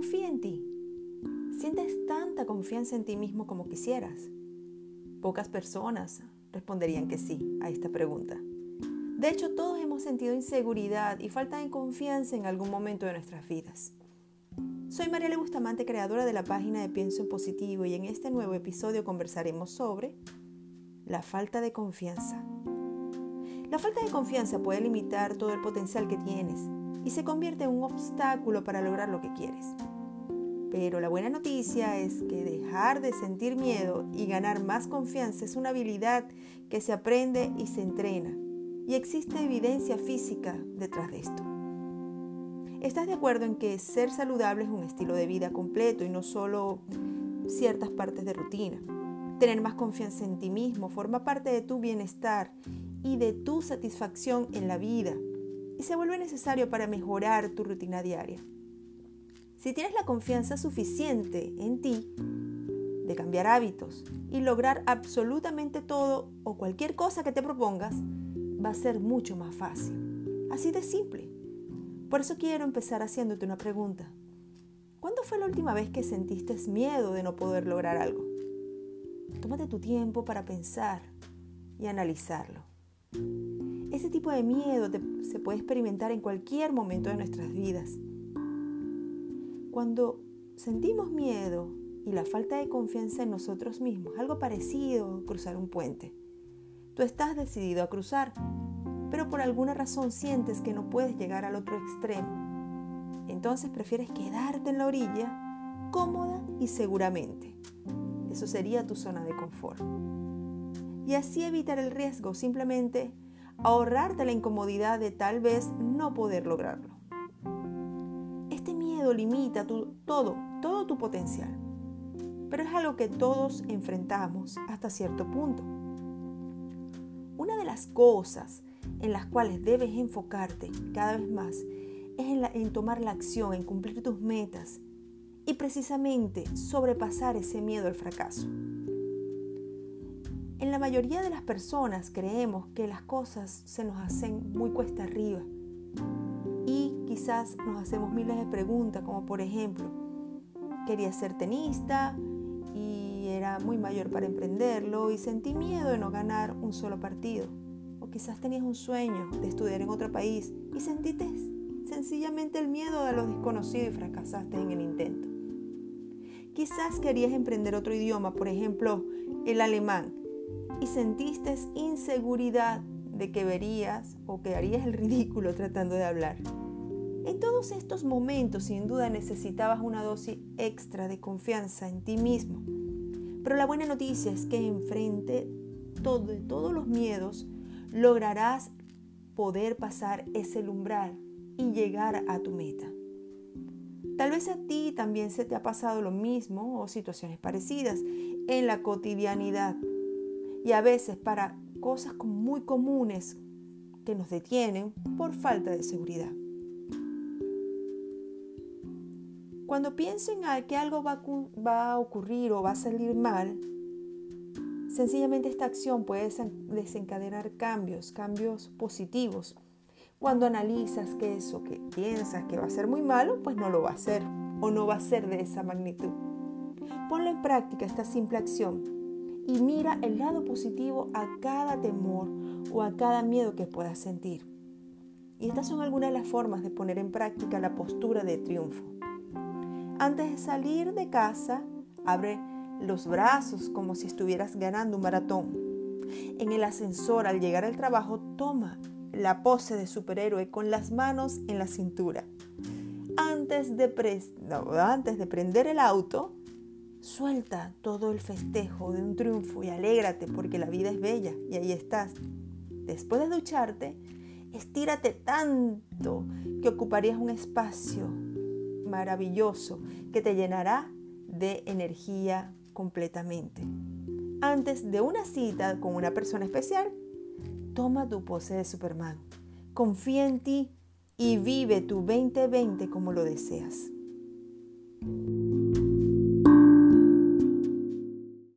confía en ti. ¿Sientes tanta confianza en ti mismo como quisieras? Pocas personas responderían que sí a esta pregunta. De hecho, todos hemos sentido inseguridad y falta de confianza en algún momento de nuestras vidas. Soy Mariela Bustamante, creadora de la página de Pienso en Positivo y en este nuevo episodio conversaremos sobre la falta de confianza. La falta de confianza puede limitar todo el potencial que tienes y se convierte en un obstáculo para lograr lo que quieres. Pero la buena noticia es que dejar de sentir miedo y ganar más confianza es una habilidad que se aprende y se entrena. Y existe evidencia física detrás de esto. ¿Estás de acuerdo en que ser saludable es un estilo de vida completo y no solo ciertas partes de rutina? Tener más confianza en ti mismo forma parte de tu bienestar y de tu satisfacción en la vida y se vuelve necesario para mejorar tu rutina diaria. Si tienes la confianza suficiente en ti de cambiar hábitos y lograr absolutamente todo o cualquier cosa que te propongas, va a ser mucho más fácil. Así de simple. Por eso quiero empezar haciéndote una pregunta. ¿Cuándo fue la última vez que sentiste miedo de no poder lograr algo? Tómate tu tiempo para pensar y analizarlo. Ese tipo de miedo se puede experimentar en cualquier momento de nuestras vidas. Cuando sentimos miedo y la falta de confianza en nosotros mismos, algo parecido a cruzar un puente. Tú estás decidido a cruzar, pero por alguna razón sientes que no puedes llegar al otro extremo. Entonces prefieres quedarte en la orilla, cómoda y seguramente. Eso sería tu zona de confort. Y así evitar el riesgo simplemente ahorrarte la incomodidad de tal vez no poder lograrlo. Miedo limita todo, todo tu potencial, pero es algo que todos enfrentamos hasta cierto punto. Una de las cosas en las cuales debes enfocarte cada vez más es en, en tomar la acción, en cumplir tus metas y precisamente sobrepasar ese miedo al fracaso. En la mayoría de las personas creemos que las cosas se nos hacen muy cuesta arriba quizás nos hacemos miles de preguntas como por ejemplo, quería ser tenista y era muy mayor para emprenderlo y sentí miedo de no ganar un solo partido. O quizás tenías un sueño de estudiar en otro país y sentiste sencillamente el miedo a lo desconocido y fracasaste en el intento. Quizás querías emprender otro idioma, por ejemplo, el alemán, y sentiste inseguridad de que verías o que harías el ridículo tratando de hablar. En todos estos momentos sin duda necesitabas una dosis extra de confianza en ti mismo. Pero la buena noticia es que enfrente todo, de todos los miedos lograrás poder pasar ese umbral y llegar a tu meta. Tal vez a ti también se te ha pasado lo mismo o situaciones parecidas en la cotidianidad y a veces para cosas muy comunes que nos detienen por falta de seguridad. Cuando pienso en que algo va a ocurrir o va a salir mal, sencillamente esta acción puede desencadenar cambios, cambios positivos. Cuando analizas que eso que piensas que va a ser muy malo, pues no lo va a ser o no va a ser de esa magnitud. Ponlo en práctica esta simple acción y mira el lado positivo a cada temor o a cada miedo que puedas sentir. Y estas son algunas de las formas de poner en práctica la postura de triunfo. Antes de salir de casa, abre los brazos como si estuvieras ganando un maratón. En el ascensor, al llegar al trabajo, toma la pose de superhéroe con las manos en la cintura. Antes de, antes de prender el auto, Suelta todo el festejo de un triunfo y alégrate porque la vida es bella y ahí estás. Después de ducharte, estírate tanto que ocuparías un espacio maravilloso que te llenará de energía completamente. Antes de una cita con una persona especial, toma tu pose de Superman. Confía en ti y vive tu 2020 como lo deseas.